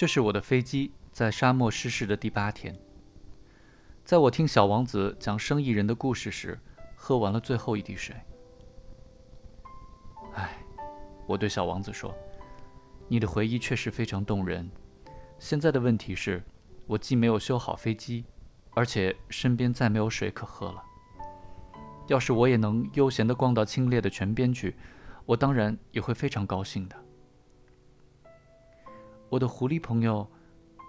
这是我的飞机在沙漠失事的第八天。在我听小王子讲生意人的故事时，喝完了最后一滴水。唉，我对小王子说：“你的回忆确实非常动人。现在的问题是，我既没有修好飞机，而且身边再没有水可喝了。要是我也能悠闲地逛到清冽的泉边去，我当然也会非常高兴的。”我的狐狸朋友，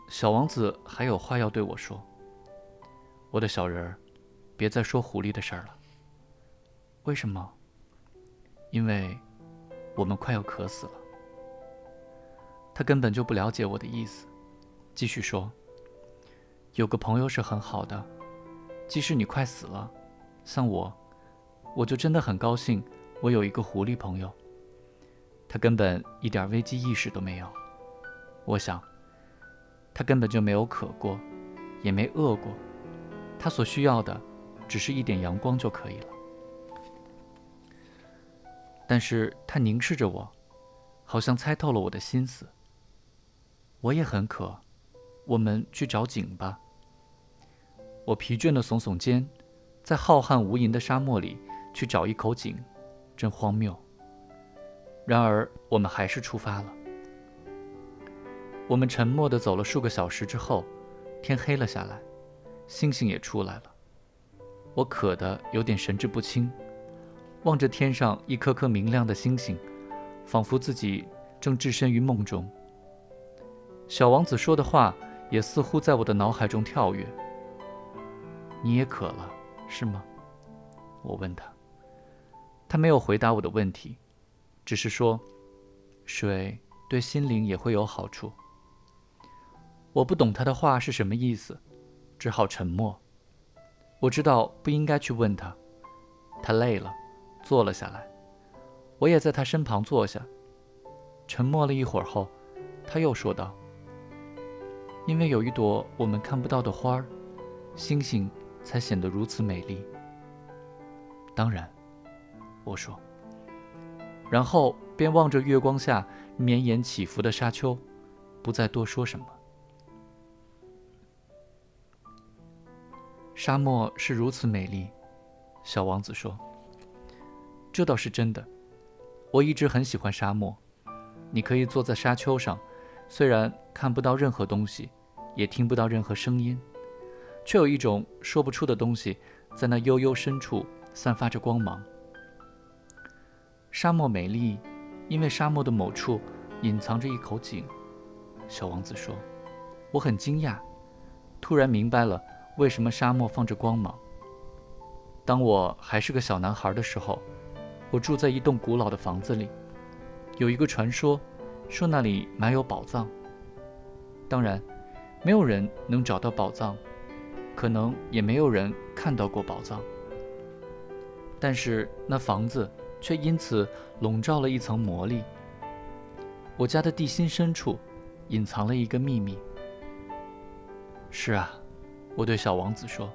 小王子还有话要对我说。我的小人儿，别再说狐狸的事儿了。为什么？因为，我们快要渴死了。他根本就不了解我的意思，继续说：“有个朋友是很好的，即使你快死了，像我，我就真的很高兴。我有一个狐狸朋友，他根本一点危机意识都没有。”我想，他根本就没有渴过，也没饿过，他所需要的，只是一点阳光就可以了。但是他凝视着我，好像猜透了我的心思。我也很渴，我们去找井吧。我疲倦的耸耸肩，在浩瀚无垠的沙漠里去找一口井，真荒谬。然而，我们还是出发了。我们沉默地走了数个小时之后，天黑了下来，星星也出来了。我渴得有点神志不清，望着天上一颗颗明亮的星星，仿佛自己正置身于梦中。小王子说的话也似乎在我的脑海中跳跃。你也渴了，是吗？我问他。他没有回答我的问题，只是说：“水对心灵也会有好处。”我不懂他的话是什么意思，只好沉默。我知道不应该去问他。他累了，坐了下来。我也在他身旁坐下。沉默了一会儿后，他又说道：“因为有一朵我们看不到的花儿，星星才显得如此美丽。”当然，我说。然后便望着月光下绵延起伏的沙丘，不再多说什么。沙漠是如此美丽，小王子说：“这倒是真的。我一直很喜欢沙漠。你可以坐在沙丘上，虽然看不到任何东西，也听不到任何声音，却有一种说不出的东西在那幽幽深处散发着光芒。沙漠美丽，因为沙漠的某处隐藏着一口井。”小王子说：“我很惊讶，突然明白了。”为什么沙漠放着光芒？当我还是个小男孩的时候，我住在一栋古老的房子里，有一个传说，说那里埋有宝藏。当然，没有人能找到宝藏，可能也没有人看到过宝藏。但是那房子却因此笼罩了一层魔力。我家的地心深处，隐藏了一个秘密。是啊。我对小王子说：“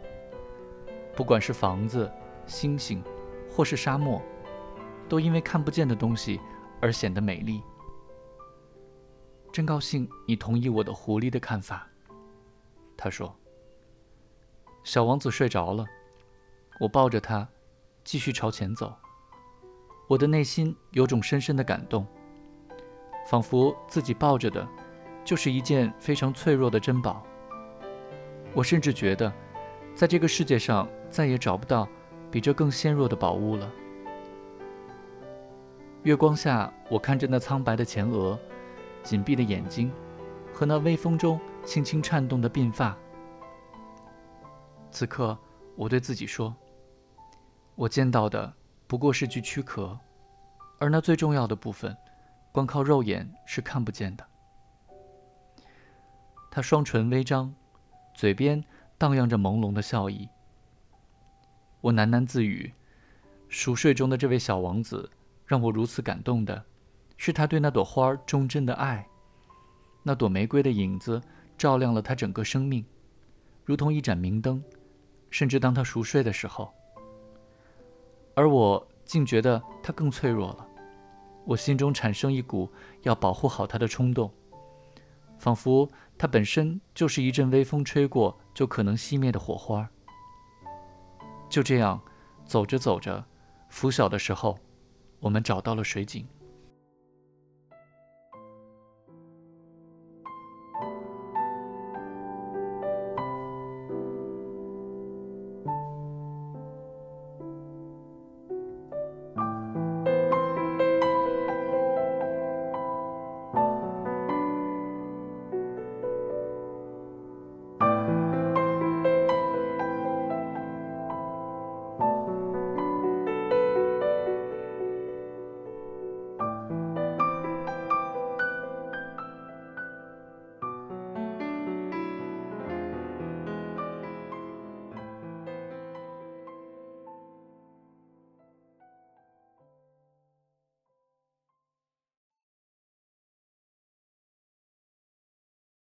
不管是房子、星星，或是沙漠，都因为看不见的东西而显得美丽。”真高兴你同意我的狐狸的看法，他说。小王子睡着了，我抱着他，继续朝前走。我的内心有种深深的感动，仿佛自己抱着的，就是一件非常脆弱的珍宝。我甚至觉得，在这个世界上再也找不到比这更纤弱的宝物了。月光下，我看着那苍白的前额、紧闭的眼睛和那微风中轻轻颤动的鬓发。此刻，我对自己说：“我见到的不过是具躯壳，而那最重要的部分，光靠肉眼是看不见的。”他双唇微张。嘴边荡漾着朦胧的笑意。我喃喃自语：“熟睡中的这位小王子，让我如此感动的，是他对那朵花忠贞的爱。那朵玫瑰的影子照亮了他整个生命，如同一盏明灯，甚至当他熟睡的时候。而我竟觉得他更脆弱了。我心中产生一股要保护好他的冲动。仿佛它本身就是一阵微风吹过就可能熄灭的火花。就这样，走着走着，拂晓的时候，我们找到了水井。